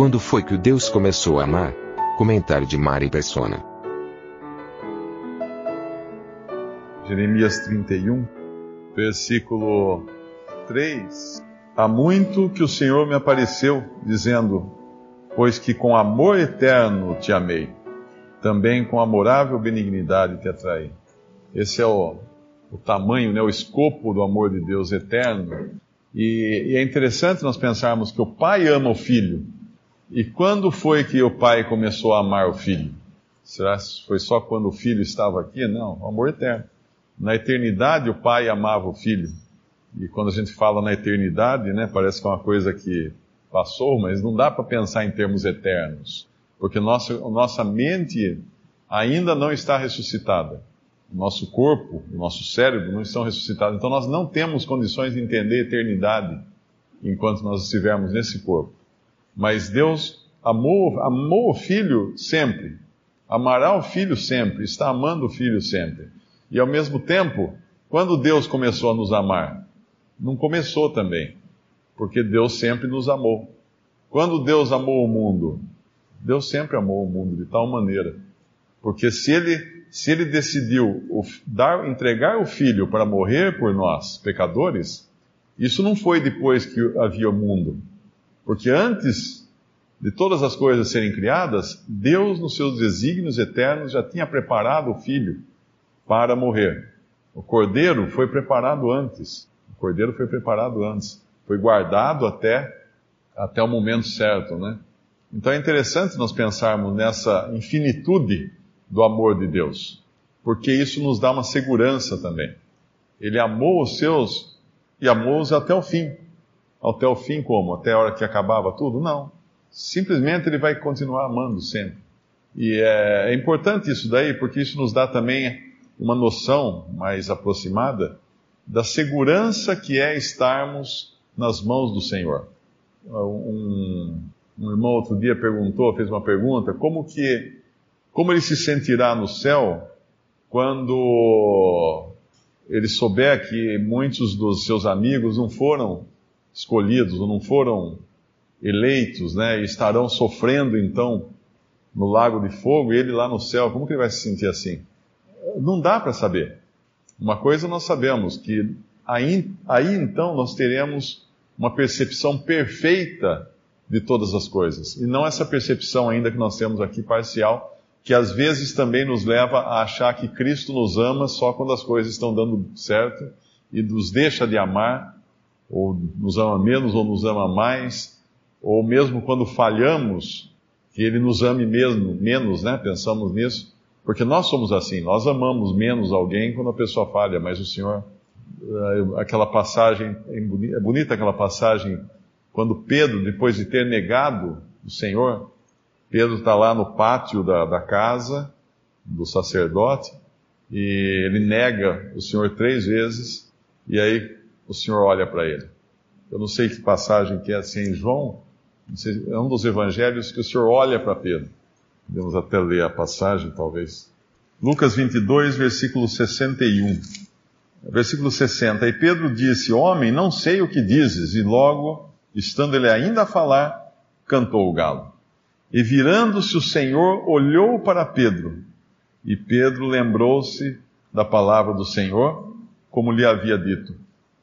Quando foi que o Deus começou a amar? Comentário de Mari Persona. Jeremias 31, versículo 3. Há muito que o Senhor me apareceu, dizendo: Pois que com amor eterno te amei, também com amorável benignidade te atraí. Esse é o, o tamanho, né, o escopo do amor de Deus eterno. E, e é interessante nós pensarmos que o pai ama o filho. E quando foi que o pai começou a amar o filho? Será que foi só quando o filho estava aqui? Não, amor eterno. Na eternidade, o pai amava o filho. E quando a gente fala na eternidade, né, parece que é uma coisa que passou, mas não dá para pensar em termos eternos. Porque nossa, nossa mente ainda não está ressuscitada. O nosso corpo, o nosso cérebro não estão ressuscitados. Então nós não temos condições de entender a eternidade enquanto nós estivermos nesse corpo. Mas Deus amou, amou o filho sempre. Amará o filho sempre. Está amando o filho sempre. E ao mesmo tempo, quando Deus começou a nos amar? Não começou também, porque Deus sempre nos amou. Quando Deus amou o mundo? Deus sempre amou o mundo de tal maneira. Porque se ele, se ele decidiu dar, entregar o filho para morrer por nós, pecadores, isso não foi depois que havia o mundo. Porque antes de todas as coisas serem criadas, Deus, nos seus desígnios eternos, já tinha preparado o filho para morrer. O cordeiro foi preparado antes. O cordeiro foi preparado antes. Foi guardado até, até o momento certo, né? Então é interessante nós pensarmos nessa infinitude do amor de Deus, porque isso nos dá uma segurança também. Ele amou os seus e amou-os até o fim. Até o fim como? Até a hora que acabava tudo? Não. Simplesmente ele vai continuar amando sempre. E é, é importante isso daí, porque isso nos dá também uma noção mais aproximada da segurança que é estarmos nas mãos do Senhor. Um, um irmão outro dia perguntou, fez uma pergunta, como que, como ele se sentirá no céu quando ele souber que muitos dos seus amigos não foram escolhidos, ou não foram eleitos, né, estarão sofrendo então no lago de fogo, e ele lá no céu, como que ele vai se sentir assim? não dá para saber. Uma coisa nós sabemos, que aí, aí então nós teremos uma percepção perfeita de todas as coisas. E não essa percepção ainda que nós temos aqui parcial, que às vezes também nos leva a achar que Cristo nos ama só quando as coisas estão dando certo e nos deixa de amar, ou nos ama menos ou nos ama mais, ou mesmo quando falhamos, que Ele nos ame mesmo, menos, né? Pensamos nisso. Porque nós somos assim, nós amamos menos alguém quando a pessoa falha, mas o Senhor, eh, aquela passagem, é bonita aquela passagem, quando Pedro, depois de ter negado o Senhor, Pedro está lá no pátio da, da casa do sacerdote, e ele nega o Senhor três vezes, e aí o Senhor olha para ele. Eu não sei que passagem que é assim em João, é um dos evangelhos que o Senhor olha para Pedro. Podemos até ler a passagem, talvez. Lucas 22, versículo 61. Versículo 60. E Pedro disse: Homem, não sei o que dizes. E logo, estando ele ainda a falar, cantou o galo. E virando-se o Senhor, olhou para Pedro. E Pedro lembrou-se da palavra do Senhor, como lhe havia dito: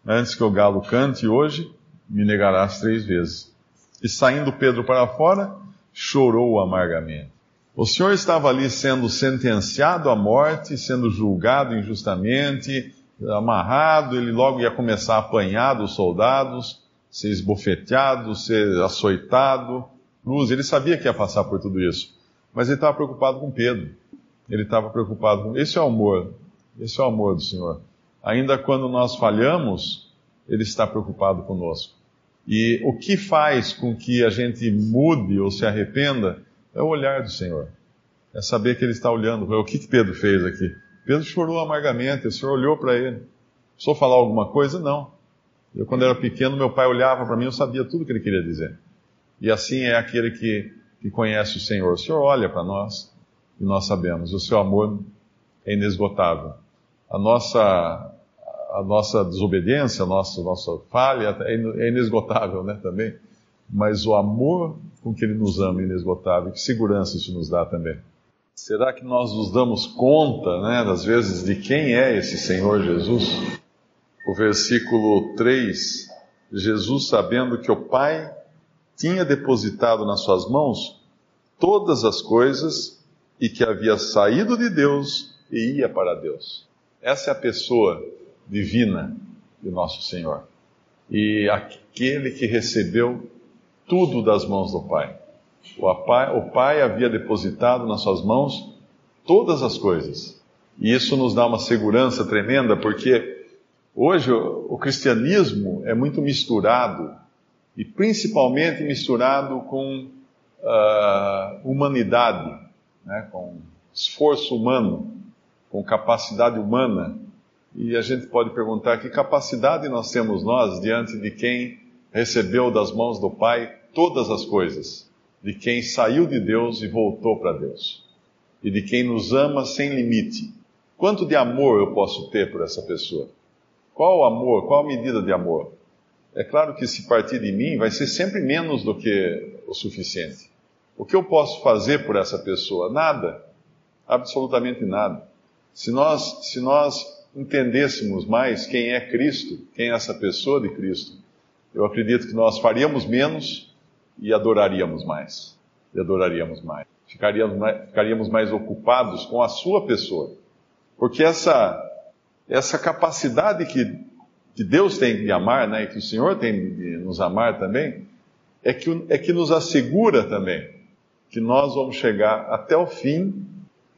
Antes que o galo cante hoje, me negarás três vezes. E saindo Pedro para fora, chorou amargamente. O Senhor estava ali sendo sentenciado à morte, sendo julgado injustamente, amarrado, ele logo ia começar a apanhar dos soldados, ser esbofeteado, ser açoitado, cruz. Ele sabia que ia passar por tudo isso. Mas ele estava preocupado com Pedro. Ele estava preocupado com. Esse é o amor. Esse é o amor do Senhor. Ainda quando nós falhamos, Ele está preocupado conosco. E o que faz com que a gente mude ou se arrependa é o olhar do Senhor. É saber que Ele está olhando. O que, que Pedro fez aqui? Pedro chorou amargamente, o Senhor olhou para ele. Só falar alguma coisa? Não. Eu, quando era pequeno, meu pai olhava para mim, eu sabia tudo o que ele queria dizer. E assim é aquele que, que conhece o Senhor. O Senhor olha para nós e nós sabemos. O seu amor é inesgotável. A nossa, a nossa desobediência, a nossa, a nossa falha é, é inesgotável né, também. Mas o amor com que Ele nos ama é inesgotável. Que segurança isso nos dá também. Será que nós nos damos conta, né, das vezes, de quem é esse Senhor Jesus? O versículo 3, Jesus sabendo que o Pai tinha depositado nas suas mãos todas as coisas e que havia saído de Deus e ia para Deus. Essa é a pessoa divina de nosso Senhor. E aquele que recebeu tudo das mãos do Pai. O pai, o pai havia depositado nas suas mãos todas as coisas. E isso nos dá uma segurança tremenda, porque hoje o, cristianismo é muito misturado, e principalmente misturado com uh, humanidade, né, com esforço humano, com capacidade humana. E a gente pode perguntar que capacidade nós temos nós diante de quem recebeu das mãos do Pai todas as coisas de quem saiu de Deus e voltou para Deus, e de quem nos ama sem limite. Quanto de amor eu posso ter por essa pessoa? Qual amor? Qual medida de amor? É claro que se partir de mim vai ser sempre menos do que o suficiente. O que eu posso fazer por essa pessoa? Nada. Absolutamente nada. Se nós, se nós entendêssemos mais quem é Cristo, quem é essa pessoa de Cristo, eu acredito que nós faríamos menos e adoraríamos mais. E adoraríamos mais. Ficaríamos mais, ficaríamos mais ocupados com a sua pessoa. Porque essa, essa capacidade que, que Deus tem de amar, né, e que o Senhor tem de nos amar também, é que, é que nos assegura também que nós vamos chegar até o fim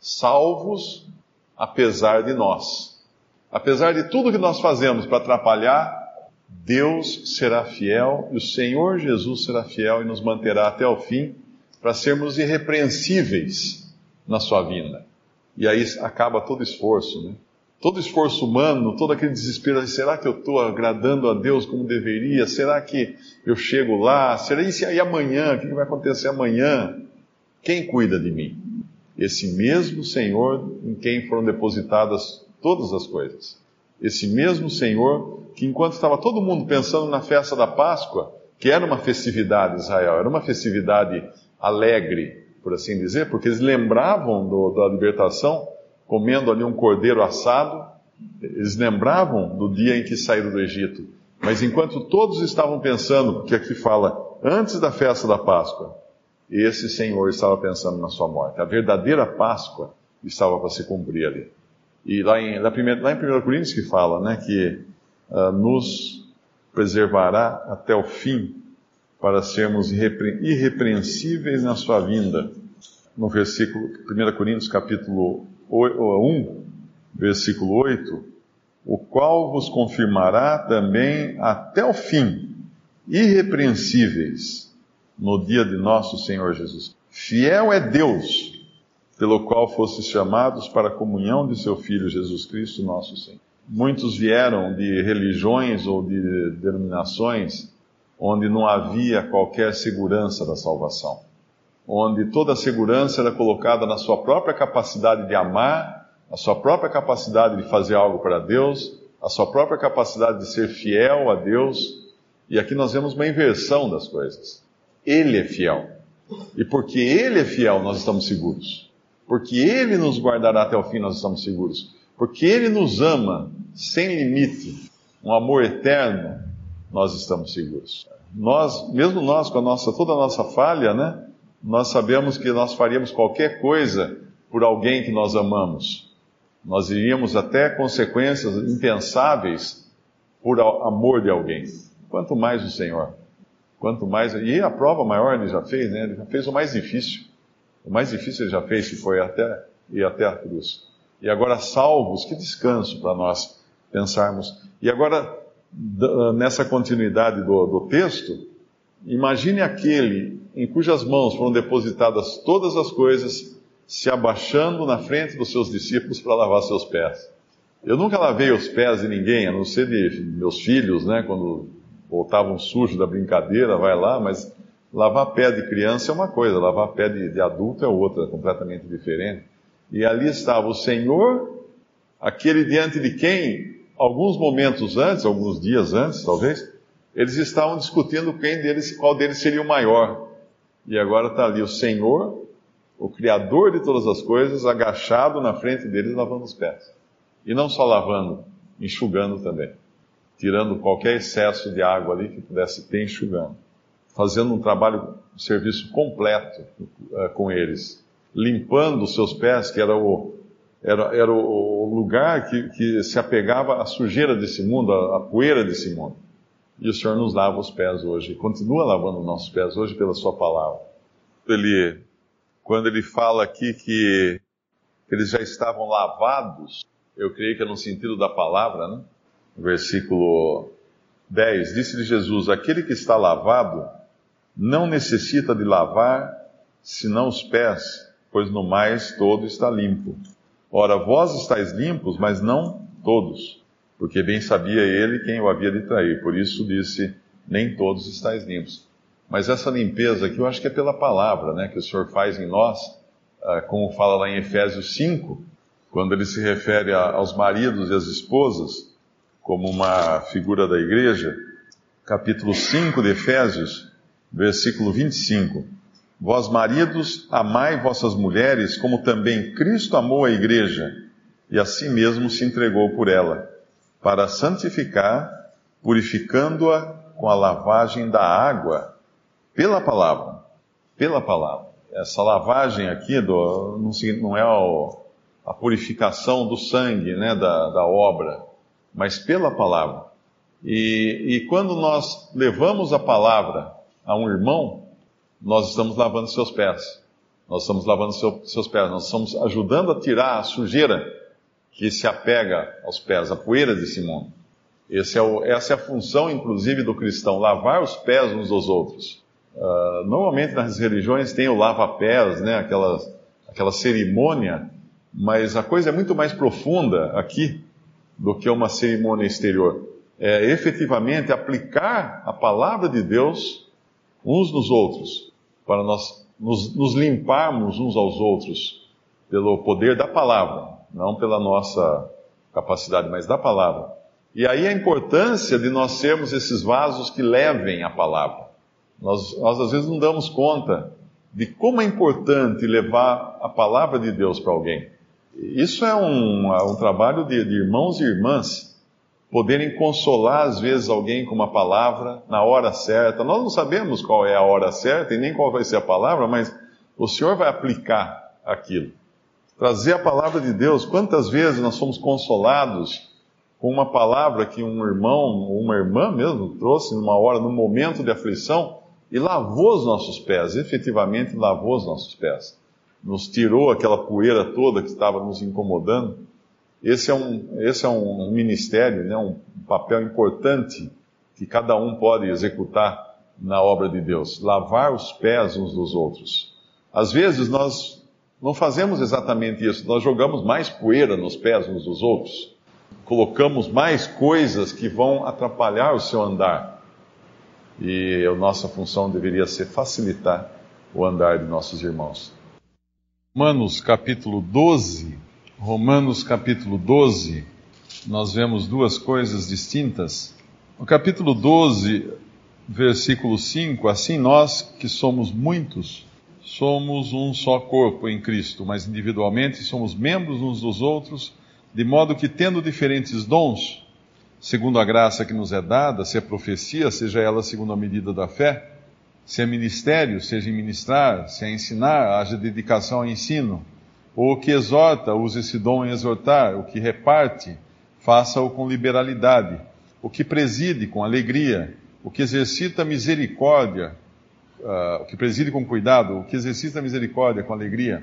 salvos, apesar de nós. Apesar de tudo que nós fazemos para atrapalhar, Deus será fiel e o Senhor Jesus será fiel e nos manterá até o fim para sermos irrepreensíveis na sua vinda. E aí acaba todo esforço, né? Todo esforço humano, todo aquele desespero, será que eu estou agradando a Deus como deveria? Será que eu chego lá? Será isso aí amanhã? O que vai acontecer amanhã? Quem cuida de mim? Esse mesmo Senhor em quem foram depositadas todas as coisas. Esse mesmo Senhor que enquanto estava todo mundo pensando na festa da Páscoa, que era uma festividade em Israel, era uma festividade alegre, por assim dizer, porque eles lembravam do, da libertação, comendo ali um cordeiro assado, eles lembravam do dia em que saíram do Egito. Mas enquanto todos estavam pensando, que aqui fala, antes da festa da Páscoa, esse Senhor estava pensando na sua morte. A verdadeira Páscoa estava para se cumprir ali. E lá em, lá, em 1 Coríntios que fala, né, que uh, nos preservará até o fim para sermos irrepre irrepreensíveis na sua vinda. No versículo 1 Coríntios capítulo 1, versículo 8, o qual vos confirmará também até o fim, irrepreensíveis, no dia de nosso Senhor Jesus. Fiel é Deus, pelo qual fostes chamados para a comunhão de seu Filho Jesus Cristo, nosso Senhor. Muitos vieram de religiões ou de denominações onde não havia qualquer segurança da salvação, onde toda a segurança era colocada na sua própria capacidade de amar, a sua própria capacidade de fazer algo para Deus, a sua própria capacidade de ser fiel a Deus. E aqui nós vemos uma inversão das coisas. Ele é fiel. E porque Ele é fiel, nós estamos seguros. Porque Ele nos guardará até o fim, nós estamos seguros. Porque Ele nos ama sem limite, um amor eterno, nós estamos seguros. Nós, mesmo nós, com a nossa, toda a nossa falha, né? Nós sabemos que nós faríamos qualquer coisa por alguém que nós amamos. Nós iríamos até consequências impensáveis por amor de alguém. Quanto mais o Senhor. Quanto mais. E a prova maior ele já fez, né? Ele já fez o mais difícil. O mais difícil ele já fez, que foi até ir até a cruz. E agora, salvos, que descanso para nós pensarmos. E agora, nessa continuidade do, do texto, imagine aquele em cujas mãos foram depositadas todas as coisas, se abaixando na frente dos seus discípulos para lavar seus pés. Eu nunca lavei os pés de ninguém, a não ser de meus filhos, né, quando voltavam sujos da brincadeira, vai lá, mas lavar pé de criança é uma coisa, lavar pé de, de adulto é outra, completamente diferente. E ali estava o Senhor, aquele diante de quem, alguns momentos antes, alguns dias antes, talvez, eles estavam discutindo quem deles, qual deles seria o maior. E agora está ali o Senhor, o Criador de todas as coisas, agachado na frente deles, lavando os pés. E não só lavando, enxugando também. Tirando qualquer excesso de água ali que pudesse ter enxugando. Fazendo um trabalho, um serviço completo uh, com eles. Limpando os seus pés, que era o, era, era o lugar que, que se apegava à sujeira desse mundo, à, à poeira desse mundo. E o Senhor nos lava os pés hoje, continua lavando nossos pés hoje pela Sua palavra. Ele, quando ele fala aqui que eles já estavam lavados, eu creio que é no sentido da palavra, né? Versículo 10: Disse-lhe Jesus: Aquele que está lavado não necessita de lavar senão os pés, pois no mais todo está limpo. Ora, vós estáis limpos, mas não todos porque bem sabia ele quem o havia de trair. Por isso disse: Nem todos estáis limpos. Mas essa limpeza aqui eu acho que é pela palavra né, que o Senhor faz em nós, ah, como fala lá em Efésios 5, quando ele se refere aos maridos e às esposas, como uma figura da igreja. Capítulo 5 de Efésios, versículo 25. Vós, maridos, amai vossas mulheres, como também Cristo amou a igreja e a si mesmo se entregou por ela para santificar, purificando-a com a lavagem da água pela palavra. Pela palavra. Essa lavagem aqui do, não, é a purificação do sangue, né, da, da obra, mas pela palavra. E, e quando nós levamos a palavra a um irmão, nós estamos lavando seus pés. Nós estamos lavando seu, seus pés, nós estamos ajudando a tirar a sujeira que se apega aos pés, a poeira desse mundo. É o, essa é a função, inclusive, do cristão, lavar os pés uns dos outros. Uh, normalmente nas religiões tem o lava-pés, né, aquela, aquela cerimônia, mas a coisa é muito mais profunda aqui do que uma cerimônia exterior. É efetivamente aplicar a palavra de Deus uns nos outros, para nós nos, nos limparmos uns aos outros pelo poder da palavra não pela nossa capacidade, mas da palavra. E aí a importância de nós sermos esses vasos que levem a palavra. Nós, nós às vezes não damos conta de como é importante levar a palavra de Deus para alguém. Isso é um, um trabalho de, de irmãos e irmãs poderem consolar às vezes alguém com uma palavra na hora certa. Nós não sabemos qual é a hora certa e nem qual vai ser a palavra, mas o Senhor vai aplicar aquilo trazer a palavra de Deus. Quantas vezes nós somos consolados com uma palavra que um irmão ou uma irmã mesmo trouxe numa hora, num momento de aflição, e lavou os nossos pés, efetivamente lavou os nossos pés. Nos tirou aquela poeira toda que estava nos incomodando. Esse é um, esse é um ministério, né, um papel importante que cada um pode executar na obra de Deus. Lavar os pés uns dos outros. Às vezes nós não fazemos exatamente isso. Nós jogamos mais poeira nos pés uns dos outros. Colocamos mais coisas que vão atrapalhar o seu andar. E a nossa função deveria ser facilitar o andar de nossos irmãos. Romanos capítulo 12. Romanos capítulo 12, nós vemos duas coisas distintas. No capítulo 12, versículo 5, assim nós que somos muitos, somos um só corpo em Cristo, mas individualmente somos membros uns dos outros, de modo que, tendo diferentes dons, segundo a graça que nos é dada, se é profecia, seja ela segundo a medida da fé, se é ministério, seja em ministrar, se é ensinar, haja dedicação ao ensino, ou o que exorta, use esse dom em exortar, o que reparte, faça-o com liberalidade, o que preside com alegria, o que exercita misericórdia, uh, que preside com cuidado, o que exercita misericórdia com alegria.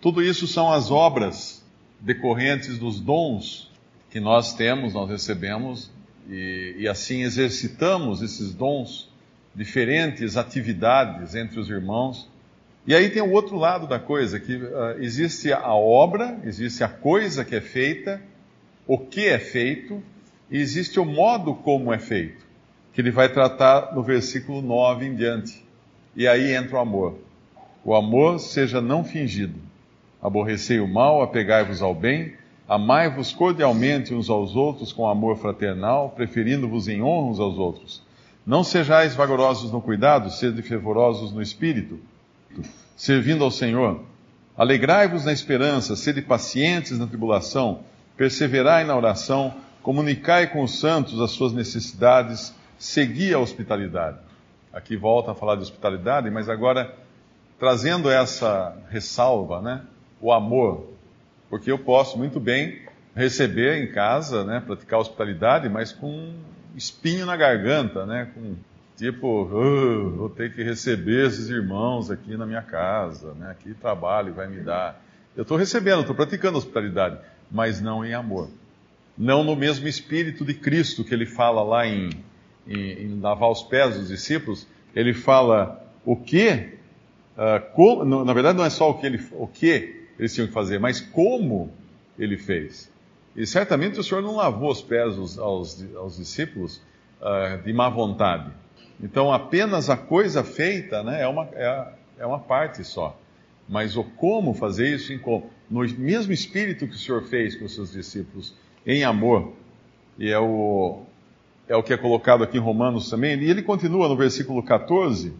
Tudo isso são as obras decorrentes dos dons que nós temos, nós recebemos E, e assim exercitamos esses dons, diferentes atividades entre os irmãos. E aí tem o outro lado da coisa, que uh, existe a obra, existe a coisa que é feita, o que é feito, e existe o modo como é feito, que ele vai tratar no versículo 9 em diante. E aí entra o amor. O amor seja não fingido. Aborrecei o mal, apegai-vos ao bem, amai-vos cordialmente uns aos outros com amor fraternal, preferindo-vos em honra uns aos outros. Não sejais vagarosos no cuidado, sede fervorosos no espírito, servindo ao Senhor. Alegrai-vos na esperança, sede pacientes na tribulação, perseverai na oração, comunicai com os santos as suas necessidades, segui a hospitalidade. Aqui volta a falar de hospitalidade, mas agora trazendo essa ressalva, né? O amor. Porque eu posso muito bem receber em casa, né? Praticar hospitalidade, mas com espinho na garganta, né? Com tipo, uh, vou ter que receber esses irmãos aqui na minha casa, né? Que trabalho vai me dar. Eu estou recebendo, estou praticando hospitalidade, mas não em amor. Não no mesmo espírito de Cristo que ele fala lá em em, em lavar os pés dos discípulos, ele fala o que, uh, como, na verdade não é só o que, ele, o que eles tinham que fazer, mas como ele fez. E certamente o Senhor não lavou os pés aos, aos, aos discípulos uh, de má vontade. Então apenas a coisa feita né, é, uma, é, é uma parte só. Mas o como fazer isso, no mesmo espírito que o Senhor fez com os seus discípulos, em amor, e é o, é o que é colocado aqui em Romanos também, e ele continua no versículo 14,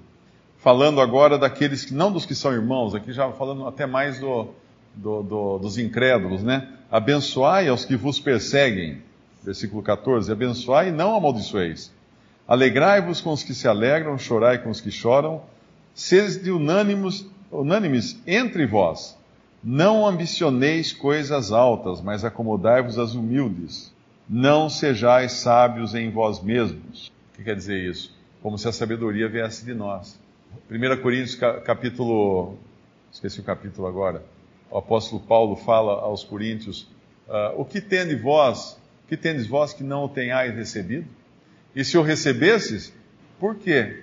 falando agora daqueles que, não dos que são irmãos, aqui já falando até mais do, do, do, dos incrédulos, né? Abençoai aos que vos perseguem, versículo 14, abençoai e não amaldiçoeis. Alegrai-vos com os que se alegram, chorai com os que choram, sede unânimos, unânimes entre vós. Não ambicioneis coisas altas, mas acomodai-vos às humildes. Não sejais sábios em vós mesmos. O que quer dizer isso? Como se a sabedoria viesse de nós. 1 Coríntios capítulo. Esqueci o capítulo agora. O apóstolo Paulo fala aos Coríntios: uh, O que tende vós, que tendes vós que não o tenhais recebido? E se o recebesses, por que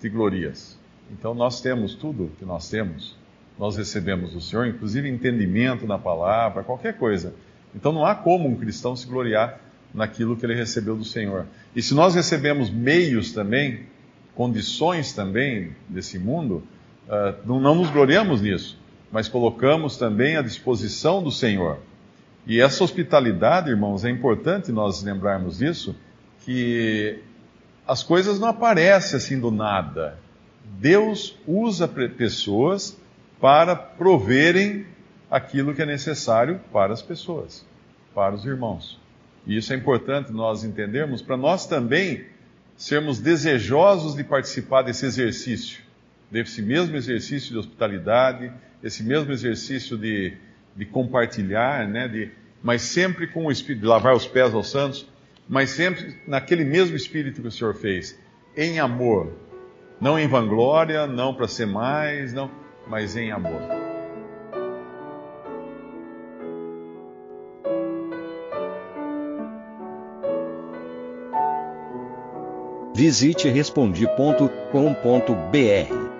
te glorias? Então nós temos tudo que nós temos. Nós recebemos do Senhor, inclusive entendimento na palavra, qualquer coisa. Então não há como um cristão se gloriar naquilo que ele recebeu do Senhor. E se nós recebemos meios também, condições também desse mundo, uh, não, não nos gloriamos nisso, mas colocamos também à disposição do Senhor. E essa hospitalidade, irmãos, é importante nós lembrarmos disso, que as coisas não aparecem assim do nada. Deus usa pessoas para proverem aquilo que é necessário para as pessoas, para os irmãos. E isso é importante nós entendermos para nós também sermos desejosos de participar desse exercício, desse mesmo exercício de hospitalidade, esse mesmo exercício de, de compartilhar, né, de, mas sempre com o espírito de lavar os pés aos santos, mas sempre naquele mesmo espírito que o Senhor fez, em amor, não em vanglória, não para ser mais, não, mas em amor. Visite respondi.com.br.